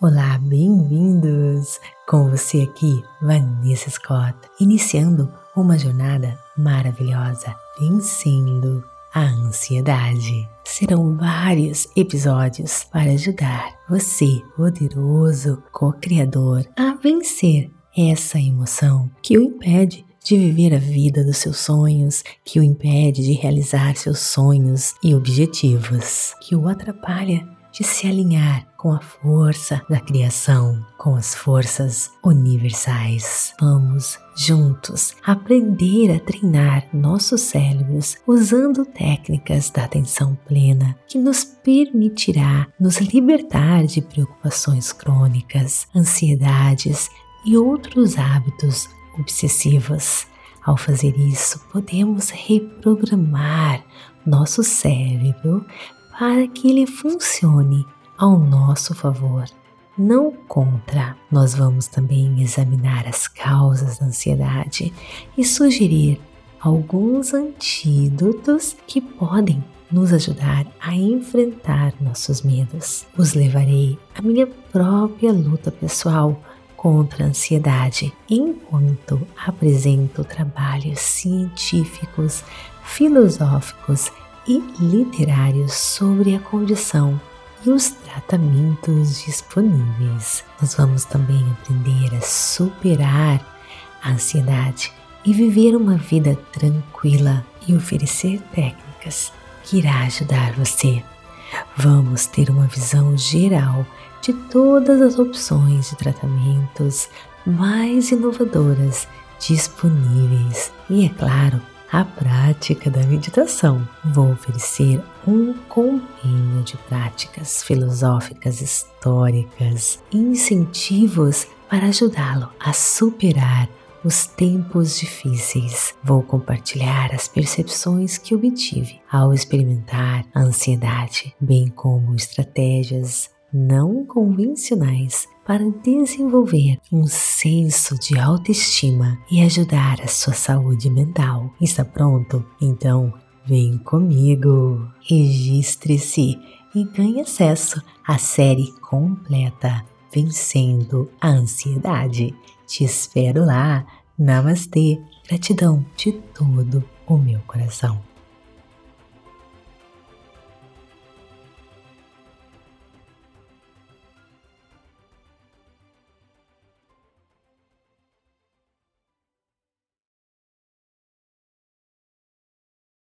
Olá, bem-vindos! Com você aqui, Vanessa Scott, iniciando uma jornada maravilhosa, vencendo a ansiedade. Serão vários episódios para ajudar você, poderoso co-criador, a vencer essa emoção que o impede de viver a vida dos seus sonhos, que o impede de realizar seus sonhos e objetivos, que o atrapalha de se alinhar com a força da criação, com as forças universais. Vamos juntos aprender a treinar nossos cérebros usando técnicas da atenção plena que nos permitirá nos libertar de preocupações crônicas, ansiedades e outros hábitos obsessivos. Ao fazer isso, podemos reprogramar nosso cérebro para que ele funcione ao nosso favor, não contra. Nós vamos também examinar as causas da ansiedade e sugerir alguns antídotos que podem nos ajudar a enfrentar nossos medos. Os levarei à minha própria luta pessoal contra a ansiedade, enquanto apresento trabalhos científicos, filosóficos e literários sobre a condição e os tratamentos disponíveis. Nós vamos também aprender a superar a ansiedade e viver uma vida tranquila e oferecer técnicas que irá ajudar você. Vamos ter uma visão geral de todas as opções de tratamentos mais inovadoras disponíveis e, é claro, a prática da meditação. Vou oferecer um compêndio de práticas filosóficas históricas e incentivos para ajudá-lo a superar os tempos difíceis. Vou compartilhar as percepções que obtive ao experimentar a ansiedade, bem como estratégias não convencionais para desenvolver um senso de autoestima e ajudar a sua saúde mental. Está pronto? Então, vem comigo! Registre-se e ganhe acesso à série completa Vencendo a Ansiedade. Te espero lá! Namastê! Gratidão de todo o meu coração.